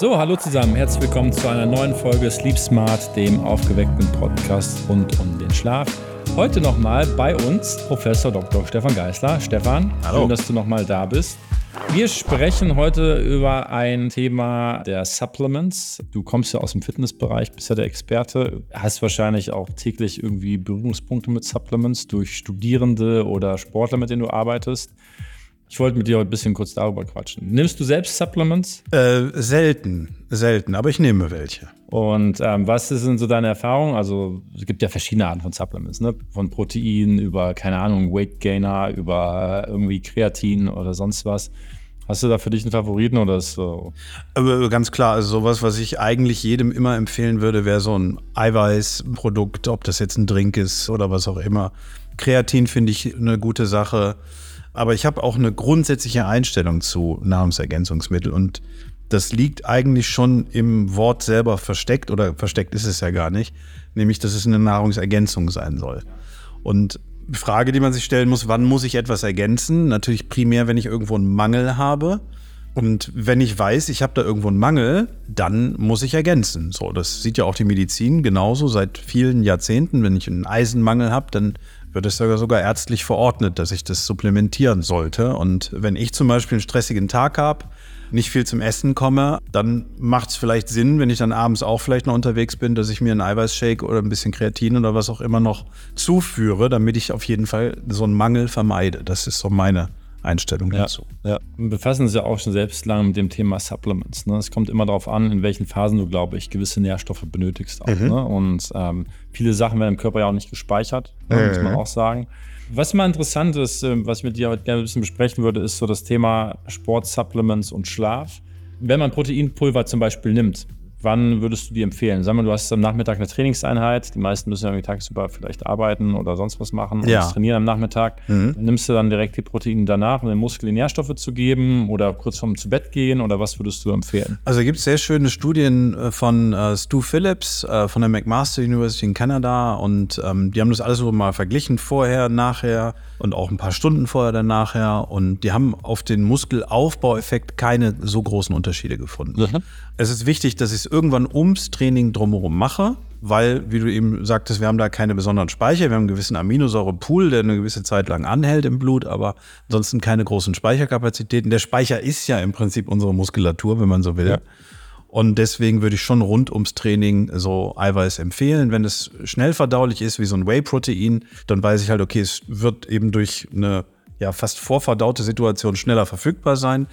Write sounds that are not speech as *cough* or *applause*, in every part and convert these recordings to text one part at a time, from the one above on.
So, hallo zusammen, herzlich willkommen zu einer neuen Folge Sleep Smart, dem aufgeweckten Podcast rund um den Schlaf. Heute nochmal bei uns Professor Dr. Stefan Geisler. Stefan, hallo. schön, dass du nochmal da bist. Wir sprechen heute über ein Thema der Supplements. Du kommst ja aus dem Fitnessbereich, bist ja der Experte, hast wahrscheinlich auch täglich irgendwie Berührungspunkte mit Supplements durch Studierende oder Sportler, mit denen du arbeitest. Ich wollte mit dir heute ein bisschen kurz darüber quatschen. Nimmst du selbst Supplements? Äh, selten, selten, aber ich nehme welche. Und ähm, was sind so deine Erfahrungen? Also es gibt ja verschiedene Arten von Supplements, ne? Von Protein über, keine Ahnung, Weight Gainer, über äh, irgendwie Kreatin oder sonst was. Hast du da für dich einen Favoriten oder ist so? Aber ganz klar, also sowas, was ich eigentlich jedem immer empfehlen würde, wäre so ein Eiweißprodukt, ob das jetzt ein Drink ist oder was auch immer. Kreatin finde ich eine gute Sache. Aber ich habe auch eine grundsätzliche Einstellung zu Nahrungsergänzungsmitteln und das liegt eigentlich schon im Wort selber versteckt oder versteckt ist es ja gar nicht, nämlich dass es eine Nahrungsergänzung sein soll. Und die Frage, die man sich stellen muss, wann muss ich etwas ergänzen? Natürlich primär, wenn ich irgendwo einen Mangel habe. Und wenn ich weiß, ich habe da irgendwo einen Mangel, dann muss ich ergänzen. So, das sieht ja auch die Medizin genauso seit vielen Jahrzehnten. Wenn ich einen Eisenmangel habe, dann wird es sogar, ärztlich verordnet, dass ich das supplementieren sollte. Und wenn ich zum Beispiel einen stressigen Tag habe, nicht viel zum Essen komme, dann macht es vielleicht Sinn, wenn ich dann abends auch vielleicht noch unterwegs bin, dass ich mir einen Eiweißshake oder ein bisschen Kreatin oder was auch immer noch zuführe, damit ich auf jeden Fall so einen Mangel vermeide. Das ist so meine Einstellung ja, dazu. Ja, wir befassen uns ja auch schon selbst lange mit dem Thema Supplements. Ne? Es kommt immer darauf an, in welchen Phasen du, glaube ich, gewisse Nährstoffe benötigst. Auch, mhm. ne? Und ähm, viele Sachen werden im Körper ja auch nicht gespeichert, mhm. muss man auch sagen. Was mal interessant ist, ähm, was ich mit dir heute gerne ein bisschen besprechen würde, ist so das Thema Sportsupplements und Schlaf. Wenn man Proteinpulver zum Beispiel nimmt, Wann würdest du die empfehlen? Sag mal, du hast am Nachmittag eine Trainingseinheit. Die meisten müssen ja tagsüber vielleicht arbeiten oder sonst was machen ja. und trainieren am Nachmittag. Mhm. Nimmst du dann direkt die Proteine danach, um den Muskeln Nährstoffe zu geben oder kurz vorm zu Bett gehen oder was würdest du empfehlen? Also gibt es sehr schöne Studien äh, von äh, Stu Phillips äh, von der McMaster University in Kanada und ähm, die haben das alles so mal verglichen, vorher, nachher und auch ein paar Stunden vorher, dann nachher und die haben auf den Muskelaufbaueffekt keine so großen Unterschiede gefunden. Mhm. Es ist wichtig, dass ich es irgendwann ums Training drumherum mache, weil, wie du eben sagtest, wir haben da keine besonderen Speicher. Wir haben einen gewissen Aminosäurepool, der eine gewisse Zeit lang anhält im Blut, aber ansonsten keine großen Speicherkapazitäten. Der Speicher ist ja im Prinzip unsere Muskulatur, wenn man so will. Ja. Und deswegen würde ich schon rund ums Training so Eiweiß empfehlen. Wenn es schnell verdaulich ist, wie so ein Whey-Protein, dann weiß ich halt, okay, es wird eben durch eine ja, fast vorverdaute Situation schneller verfügbar sein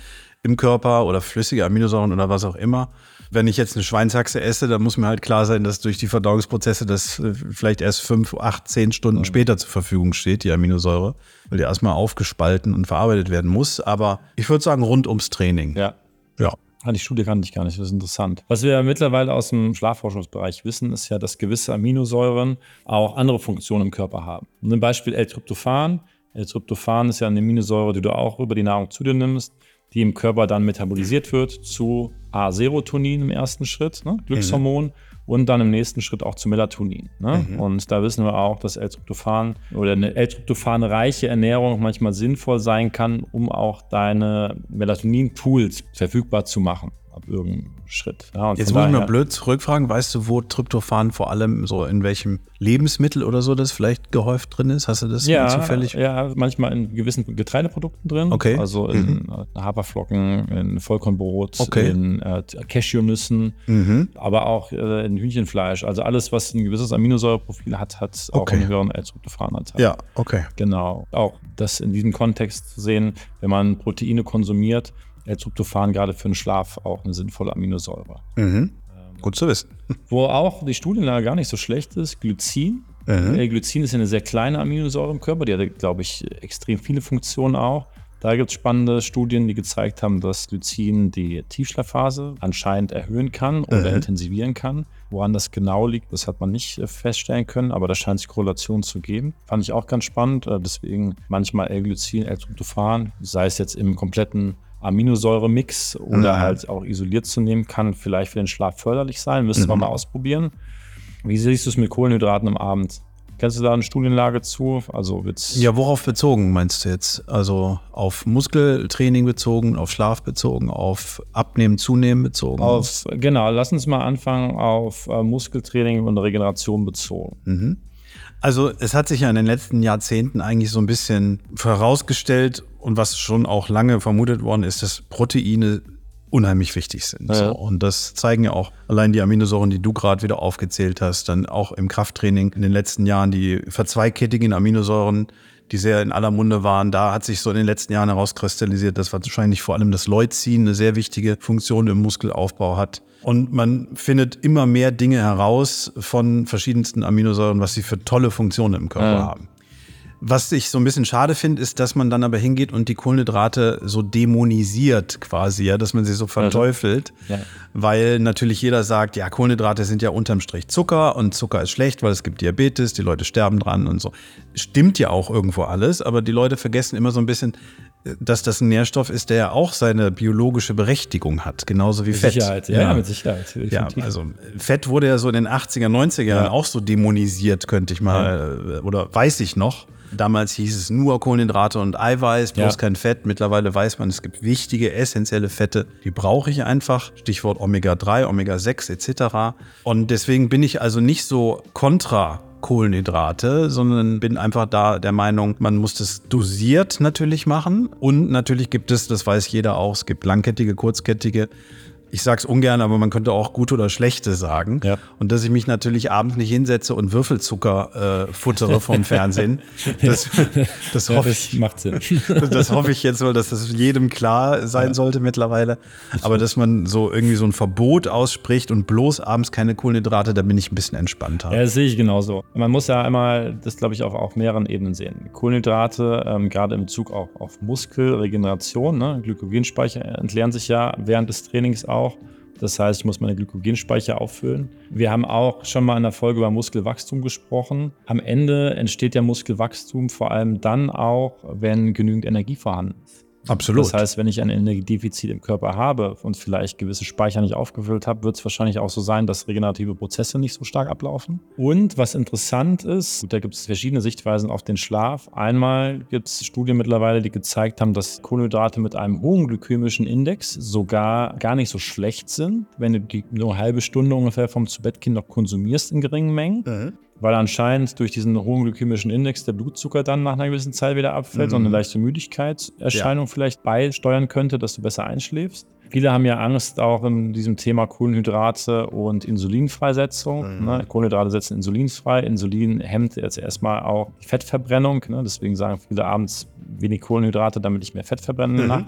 im Körper oder flüssige Aminosäuren oder was auch immer. Wenn ich jetzt eine Schweinshaxe esse, dann muss mir halt klar sein, dass durch die Verdauungsprozesse das äh, vielleicht erst fünf, acht, zehn Stunden später zur Verfügung steht, die Aminosäure, weil die erstmal aufgespalten und verarbeitet werden muss. Aber ich würde sagen, rund ums Training. Ja. Ja. Ah, die Studie kannte ich gar nicht, das ist interessant. Was wir ja mittlerweile aus dem Schlafforschungsbereich wissen, ist ja, dass gewisse Aminosäuren auch andere Funktionen im Körper haben. Ein Beispiel L-Tryptophan. L-Tryptophan ist ja eine Aminosäure, die du auch über die Nahrung zu dir nimmst die im Körper dann metabolisiert wird zu A-Serotonin im ersten Schritt, ne, Glückshormon, mhm. und dann im nächsten Schritt auch zu Melatonin. Ne? Mhm. Und da wissen wir auch, dass L-Tryptophan oder eine L-Tryptophan-reiche Ernährung manchmal sinnvoll sein kann, um auch deine Melatonin-Pools verfügbar zu machen ab irgendeinem Schritt. Ja, Jetzt muss ich mal blöd zurückfragen, weißt du, wo Tryptophan vor allem so in welchem Lebensmittel oder so das vielleicht gehäuft drin ist? Hast du das ja, zufällig? Ja, manchmal in gewissen Getreideprodukten drin. Okay. Also in mhm. Haferflocken, in Vollkornbrot, okay. in äh, Cashewnüssen, mhm. aber auch äh, in Hühnchenfleisch. Also alles, was ein gewisses Aminosäureprofil hat, hat auch okay. einen höheren L-Tryptophan-Anteil. Ja, okay. Genau. Auch das in diesem Kontext zu sehen, wenn man Proteine konsumiert, L-Tryptophan gerade für den Schlaf auch eine sinnvolle Aminosäure. Mhm. Gut zu wissen. Wo auch die Studienlage gar nicht so schlecht ist, Glycin. Mhm. Äh, Glycin ist eine sehr kleine Aminosäure im Körper, die hat, glaube ich, extrem viele Funktionen auch. Da gibt es spannende Studien, die gezeigt haben, dass Glycin die Tiefschlafphase anscheinend erhöhen kann oder mhm. intensivieren kann. Woran das genau liegt, das hat man nicht äh, feststellen können, aber da scheint sich Korrelation zu geben. Fand ich auch ganz spannend. Äh, deswegen manchmal L-Glycin, L-Tryptophan, sei es jetzt im kompletten Aminosäure-Mix oder mhm. halt auch isoliert zu nehmen, kann vielleicht für den Schlaf förderlich sein. Müssen mhm. wir mal ausprobieren. Wie siehst du es mit Kohlenhydraten am Abend? Kennst du da eine Studienlage zu? Also wird's Ja, worauf bezogen meinst du jetzt? Also auf Muskeltraining bezogen, auf Schlaf bezogen, auf Abnehmen, Zunehmen bezogen? auf, genau, lass uns mal anfangen auf äh, Muskeltraining und Regeneration bezogen. Also es hat sich ja in den letzten Jahrzehnten eigentlich so ein bisschen vorausgestellt und was schon auch lange vermutet worden ist, dass Proteine unheimlich wichtig sind. Ja. So. Und das zeigen ja auch allein die Aminosäuren, die du gerade wieder aufgezählt hast, dann auch im Krafttraining in den letzten Jahren die verzweikettigen Aminosäuren, die sehr in aller Munde waren. Da hat sich so in den letzten Jahren herauskristallisiert, dass wahrscheinlich vor allem das Leucin eine sehr wichtige Funktion im Muskelaufbau hat. Und man findet immer mehr Dinge heraus von verschiedensten Aminosäuren, was sie für tolle Funktionen im Körper Ja. haben. Was ich so ein bisschen schade finde, ist, dass man dann aber hingeht und die Kohlenhydrate so dämonisiert quasi, ja, dass man sie so verteufelt, Ja. weil natürlich jeder sagt, ja, Kohlenhydrate sind ja unterm Strich Zucker und Zucker ist schlecht, weil es gibt Diabetes, die Leute sterben dran und so. Stimmt ja auch irgendwo alles, aber die Leute vergessen immer so ein bisschen, dass das ein Nährstoff ist, der ja auch seine biologische Berechtigung hat, genauso wie Mit Fett. Sicherheit, ja, mit Sicherheit. Ja, also Fett wurde ja so in den 80er, 90er Jahren Ja. auch so dämonisiert, könnte ich mal, oder weiß ich noch. Damals hieß es nur Kohlenhydrate und Eiweiß, bloß Ja. kein Fett. Mittlerweile weiß man, es gibt wichtige, essentielle Fette, die brauche ich einfach. Stichwort Omega-3, Omega-6 etc. Und deswegen bin ich also nicht so kontra Kohlenhydrate, sondern bin einfach da der Meinung, man muss das dosiert natürlich machen. Und natürlich gibt es, das weiß jeder auch, es gibt langkettige, kurzkettige. Ich sag's ungern, aber man könnte auch gute oder schlechte sagen. Ja. Und dass ich mich natürlich abends nicht hinsetze und Würfelzucker äh, futtere vom Fernsehen, *laughs* das, das ja, hoffe das ich. macht Sinn. *laughs* Das hoffe ich jetzt mal, dass das jedem klar sein sollte mittlerweile. Aber dass man so irgendwie so ein Verbot ausspricht und bloß abends keine Kohlenhydrate, da bin ich ein bisschen entspannter. Ja, das sehe ich genauso. Man muss ja einmal das, glaube ich, auch auf mehreren Ebenen sehen. Kohlenhydrate, ähm, gerade im Bezug auch auf Muskelregeneration, ne? Glykogenspeicher entleeren sich ja während des Trainings auch. Das heißt, ich muss meine Glykogenspeicher auffüllen. Wir haben auch schon mal in der Folge über Muskelwachstum gesprochen. Am Ende entsteht ja Muskelwachstum vor allem dann auch, wenn genügend Energie vorhanden ist. Absolut. Das heißt, wenn ich ein Energiedefizit im Körper habe und vielleicht gewisse Speicher nicht aufgefüllt habe, wird es wahrscheinlich auch so sein, dass regenerative Prozesse nicht so stark ablaufen. Und was interessant ist, gut, da gibt es verschiedene Sichtweisen auf den Schlaf. Einmal gibt es Studien mittlerweile, die gezeigt haben, dass Kohlenhydrate mit einem hohen glykämischen Index sogar gar nicht so schlecht sind, wenn du die nur eine halbe Stunde ungefähr vom Zubettkind noch konsumierst in geringen Mengen weil anscheinend durch diesen hohen glykämischen Index der Blutzucker dann nach einer gewissen Zeit wieder abfällt und eine leichte Müdigkeitserscheinung vielleicht beisteuern könnte, dass du besser einschläfst. Viele haben ja Angst auch in diesem Thema Kohlenhydrate und Insulinfreisetzung. Ne? Kohlenhydrate setzen Insulin frei. Insulin hemmt jetzt erstmal auch die Fettverbrennung. Ne? Deswegen sagen viele abends wenig Kohlenhydrate, damit ich mehr Fett verbrenne Nacht.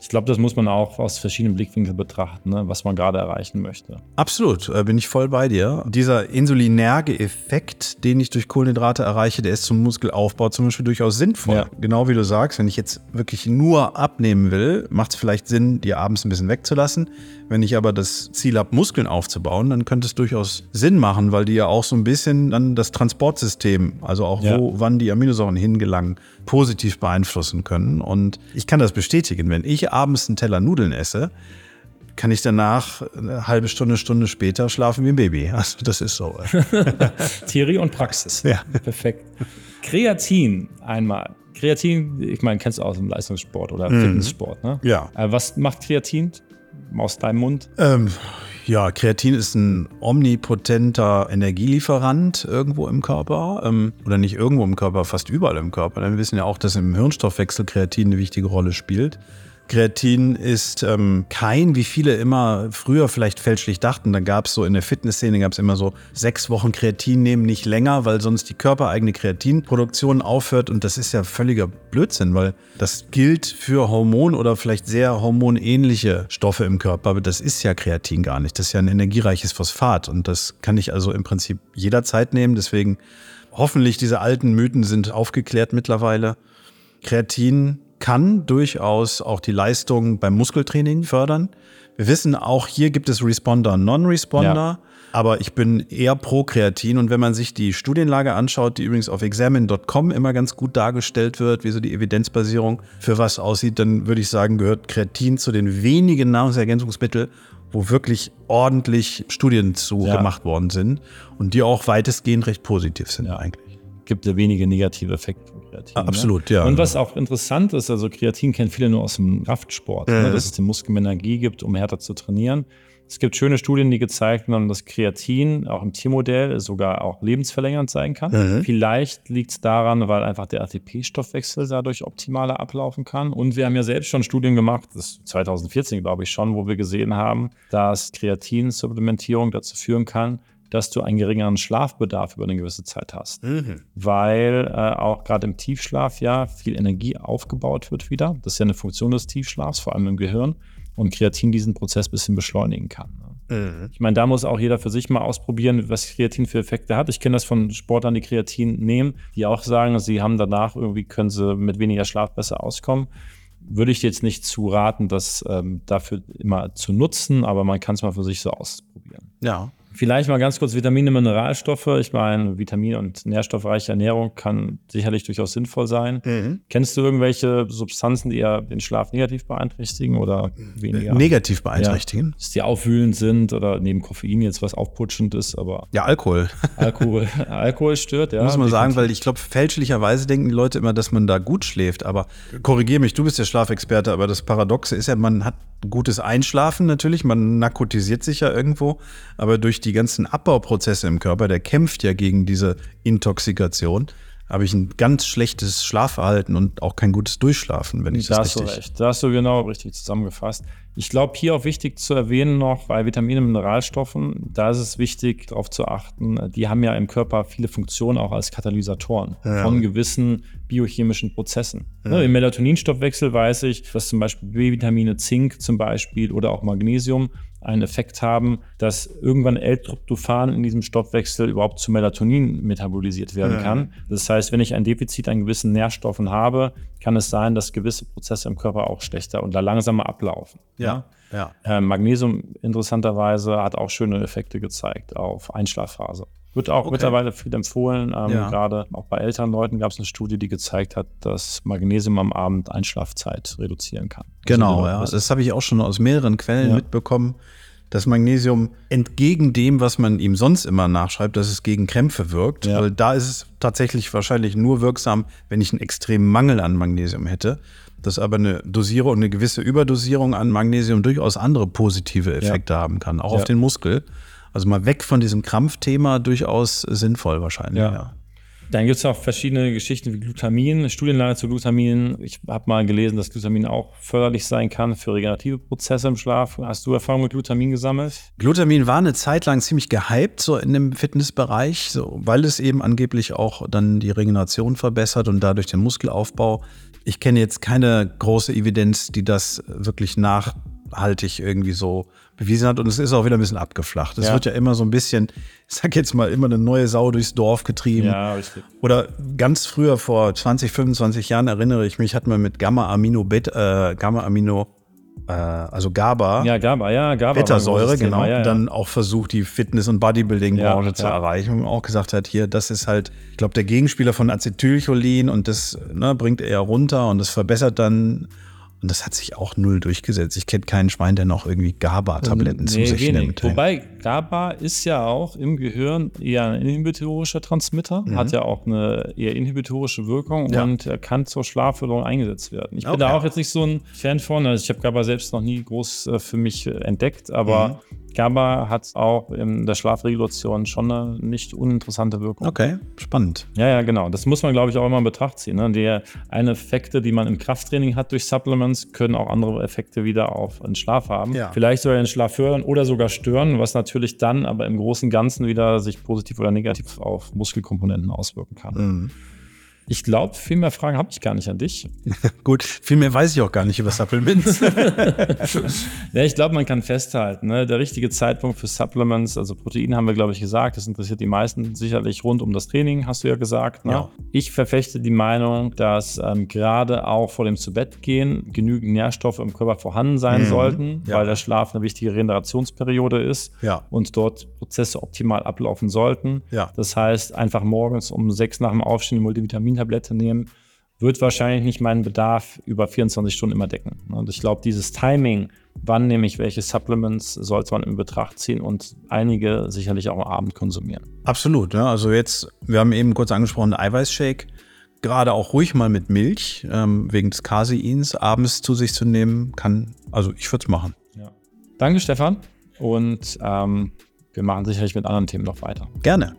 Ich glaube, das muss man auch aus verschiedenen Blickwinkeln betrachten, ne? was man gerade erreichen möchte. Absolut, äh, bin ich voll bei dir. Dieser insulinerge Effekt, den ich durch Kohlenhydrate erreiche, der ist zum Muskelaufbau zum Beispiel durchaus sinnvoll. Ja. Genau wie du sagst, wenn ich jetzt wirklich nur abnehmen will, macht es vielleicht Sinn, die abends ein bisschen wegzulassen. Wenn ich aber das Ziel habe, Muskeln aufzubauen, dann könnte es durchaus Sinn machen, weil die ja auch so ein bisschen dann das Transportsystem, also auch Ja. wo, wann die Aminosäuren hingelangen, positiv beeinflussen können. Und ich kann das bestätigen, wenn ich abends einen Teller Nudeln esse, kann ich danach eine halbe Stunde, Stunde später schlafen wie ein Baby. *laughs* Also das ist so. *laughs* Theorie und Praxis. Ja. Perfekt. Kreatin einmal. Kreatin, ich meine, kennst du aus dem Leistungssport oder Fitnesssport, ne? Mhm. Ja. Äh, was macht Kreatin aus deinem Mund? Ähm, ja, Kreatin ist ein omnipotenter Energielieferant irgendwo im Körper. Ähm, oder nicht irgendwo im Körper, fast überall im Körper. Denn wir wissen ja auch, dass im Hirnstoffwechsel Kreatin eine wichtige Rolle spielt. Kreatin ist ähm, kein, wie viele immer früher vielleicht fälschlich dachten. Da gab es so in der Fitnessszene gab es immer so sechs Wochen Kreatin nehmen, nicht länger, weil sonst die körpereigene Kreatinproduktion aufhört. Und das ist ja völliger Blödsinn, weil das gilt für Hormon oder vielleicht sehr hormonähnliche Stoffe im Körper. Aber das ist ja Kreatin gar nicht. Das ist ja ein energiereiches Phosphat. Und das kann ich also im Prinzip jederzeit nehmen. Deswegen hoffentlich diese alten Mythen sind aufgeklärt mittlerweile. Kreatin kann durchaus auch die Leistung beim Muskeltraining fördern. Wir wissen, auch hier gibt es Responder Non-Responder. Ja. Aber ich bin eher pro Kreatin und wenn man sich die Studienlage anschaut, die übrigens auf examine.com immer ganz gut dargestellt wird, wie so die Evidenzbasierung für was aussieht, dann würde ich sagen, gehört Kreatin zu den wenigen Nahrungsergänzungsmitteln, wo wirklich ordentlich Studien zu ja. gemacht worden sind und die auch weitestgehend recht positiv sind ja. eigentlich. Gibt ja wenige negative Effekte Kreatin. Ah, absolut, ne? ja. Und was auch interessant ist, also Kreatin kennen viele nur aus dem Kraftsport, mhm. ne, dass es den Muskeln Energie gibt, um härter zu trainieren. Es gibt schöne Studien, die gezeigt haben, dass Kreatin auch im Tiermodell sogar auch lebensverlängernd sein kann. Mhm. Vielleicht liegt es daran, weil einfach der ATP-Stoffwechsel dadurch optimaler ablaufen kann. Und wir haben ja selbst schon Studien gemacht, das ist 2014 glaube ich schon, wo wir gesehen haben, dass Kreatinsupplementierung dazu führen kann, dass du einen geringeren Schlafbedarf über eine gewisse Zeit hast. Mhm. Weil äh, auch gerade im Tiefschlaf ja viel Energie aufgebaut wird wieder. Das ist ja eine Funktion des Tiefschlafs, vor allem im Gehirn und Kreatin diesen Prozess ein bisschen beschleunigen kann. Ne? Mhm. Ich meine, da muss auch jeder für sich mal ausprobieren, was Kreatin für Effekte hat. Ich kenne das von Sportlern, die Kreatin nehmen, die auch sagen, sie haben danach irgendwie, können sie mit weniger Schlaf besser auskommen. Würde ich jetzt nicht zu raten, das ähm, dafür immer zu nutzen, aber man kann es mal für sich so ausprobieren. Ja. Vielleicht mal ganz kurz Vitamine, Mineralstoffe. Ich meine, Vitamin- und nährstoffreiche Ernährung kann sicherlich durchaus sinnvoll sein. Mhm. Kennst du irgendwelche Substanzen, die eher den Schlaf negativ beeinträchtigen oder weniger? Negativ beeinträchtigen? Ja, dass die aufwühlend sind oder neben Koffein jetzt was aufputschend ist, aber. Ja, Alkohol. Alkohol, *laughs* *laughs* Alkohol stört, ja. Muss man sagen, weil ich glaube, fälschlicherweise denken die Leute immer, dass man da gut schläft. Aber korrigiere mich, du bist der Schlafexperte, aber das Paradoxe ist ja, man hat gutes Einschlafen natürlich, man narkotisiert sich ja irgendwo, aber durch die ganzen Abbauprozesse im Körper, der kämpft ja gegen diese Intoxikation, habe ich ein ganz schlechtes Schlafverhalten und auch kein gutes Durchschlafen, wenn ich da das richtig... Da hast du recht, da hast du genau richtig zusammengefasst. Ich glaube, hier auch wichtig zu erwähnen noch, bei Vitaminen und Mineralstoffen, da ist es wichtig, darauf zu achten, die haben ja im Körper viele Funktionen auch als Katalysatoren ja. von gewissen biochemischen Prozessen. Ja. Ne, Im Melatoninstoffwechsel weiß ich, dass zum Beispiel B-Vitamine, Zink zum Beispiel oder auch Magnesium einen Effekt haben, dass irgendwann L-Tryptophan in diesem Stoffwechsel überhaupt zu Melatonin metabolisiert werden ja. kann. Das heißt, wenn ich ein Defizit an gewissen Nährstoffen habe, kann es sein, dass gewisse Prozesse im Körper auch schlechter und langsamer ablaufen. Ja. ja. Äh, Magnesium interessanterweise hat auch schöne Effekte gezeigt auf Einschlafphase. Wird auch okay. mittlerweile viel empfohlen. Ähm, ja. Gerade auch bei älteren Leuten gab es eine Studie, die gezeigt hat, dass Magnesium am Abend Einschlafzeit reduzieren kann. Genau, also, ja. Das habe ich auch schon aus mehreren Quellen ja. mitbekommen. dass Magnesium entgegen dem, was man ihm sonst immer nachschreibt, dass es gegen Krämpfe wirkt. Ja. Weil da ist es tatsächlich wahrscheinlich nur wirksam, wenn ich einen extremen Mangel an Magnesium hätte. Dass aber eine Dosierung, eine gewisse Überdosierung an Magnesium durchaus andere positive Effekte haben kann, auch auf den Muskel. Also mal weg von diesem Krampfthema durchaus sinnvoll wahrscheinlich. Ja. ja. Dann gibt es auch verschiedene Geschichten wie Glutamin, Studienlage zu Glutamin. Ich habe mal gelesen, dass Glutamin auch förderlich sein kann für regenerative Prozesse im Schlaf. Hast du Erfahrung mit Glutamin gesammelt? Glutamin war eine Zeit lang ziemlich gehypt, so in dem Fitnessbereich, so, weil es eben angeblich auch dann die Regeneration verbessert und dadurch den Muskelaufbau. Ich kenne jetzt keine große Evidenz, die das wirklich nachhaltig irgendwie so bewiesen hat. Und es ist auch wieder ein bisschen abgeflacht. Es ja. wird ja immer so ein bisschen, ich sag jetzt mal, immer eine neue Sau durchs Dorf getrieben. Ja, richtig. Oder ganz früher, vor 20, 25 Jahren, erinnere ich mich, hat man mit Gamma-Amino, äh, Gamma-Amino, äh, also GABA, ja, GABA, ja, GABA Beta-Säure, genau, ja, ja. dann auch versucht, die Fitness- und Bodybuilding-Branche zu erreichen. Und auch gesagt hat, hier, das ist halt, ich glaube, der Gegenspieler von Acetylcholin und das ne, bringt eher runter und das verbessert dann und das hat sich auch null durchgesetzt. Ich kenne keinen Schwein, der noch irgendwie GABA-Tabletten nee, zu sich wenig. nimmt. Wobei GABA ist ja auch im Gehirn eher ein inhibitorischer Transmitter, mhm. hat ja auch eine eher inhibitorische Wirkung ja. und kann zur Schlafförderung eingesetzt werden. Ich bin da auch jetzt nicht so ein Fan von. Also ich habe GABA selbst noch nie groß äh, für mich entdeckt, aber mhm GABA hat auch in der Schlafregulation schon eine nicht uninteressante Wirkung. Okay, spannend. Ja, ja, genau. Das muss man, glaube ich, auch immer in Betracht ziehen. Ne? Die einen Effekte, die man im Krafttraining hat durch Supplements, können auch andere Effekte wieder auf den Schlaf haben. Ja. Vielleicht sogar den Schlaf fördern oder sogar stören, was natürlich dann aber im Großen und Ganzen wieder sich positiv oder negativ auf Muskelkomponenten auswirken kann. Mhm. Ich glaube, viel mehr Fragen habe ich gar nicht an dich. *laughs* Gut, viel mehr weiß ich auch gar nicht über Supplements. *laughs* ja, ich glaube, man kann festhalten, ne? der richtige Zeitpunkt für Supplements, also Protein haben wir, glaube ich, gesagt, das interessiert die meisten sicherlich rund um das Training, hast du ja gesagt. Ne? Ja. Ich verfechte die Meinung, dass ähm, gerade auch vor dem Zubettgehen genügend Nährstoffe im Körper vorhanden sein mhm. sollten, ja. weil der Schlaf eine wichtige Regenerationsperiode ist ja. und dort Prozesse optimal ablaufen sollten. Das heißt, einfach morgens um sechs nach dem Aufstehen eine Multivitamintablette nehmen, wird wahrscheinlich nicht meinen Bedarf über 24 Stunden immer decken. Und ich glaube, dieses Timing, wann nehme ich welche Supplements, sollte man in Betracht ziehen und einige sicherlich auch am Abend konsumieren. Absolut. Ne? Also jetzt, wir haben eben kurz angesprochen, Eiweißshake. Gerade auch ruhig mal mit Milch, ähm, wegen des Caseins, abends zu sich zu nehmen, kann, also ich würde es machen. Ja. Danke, Stefan. Und ähm, wir machen sicherlich mit anderen Themen noch weiter. Gerne.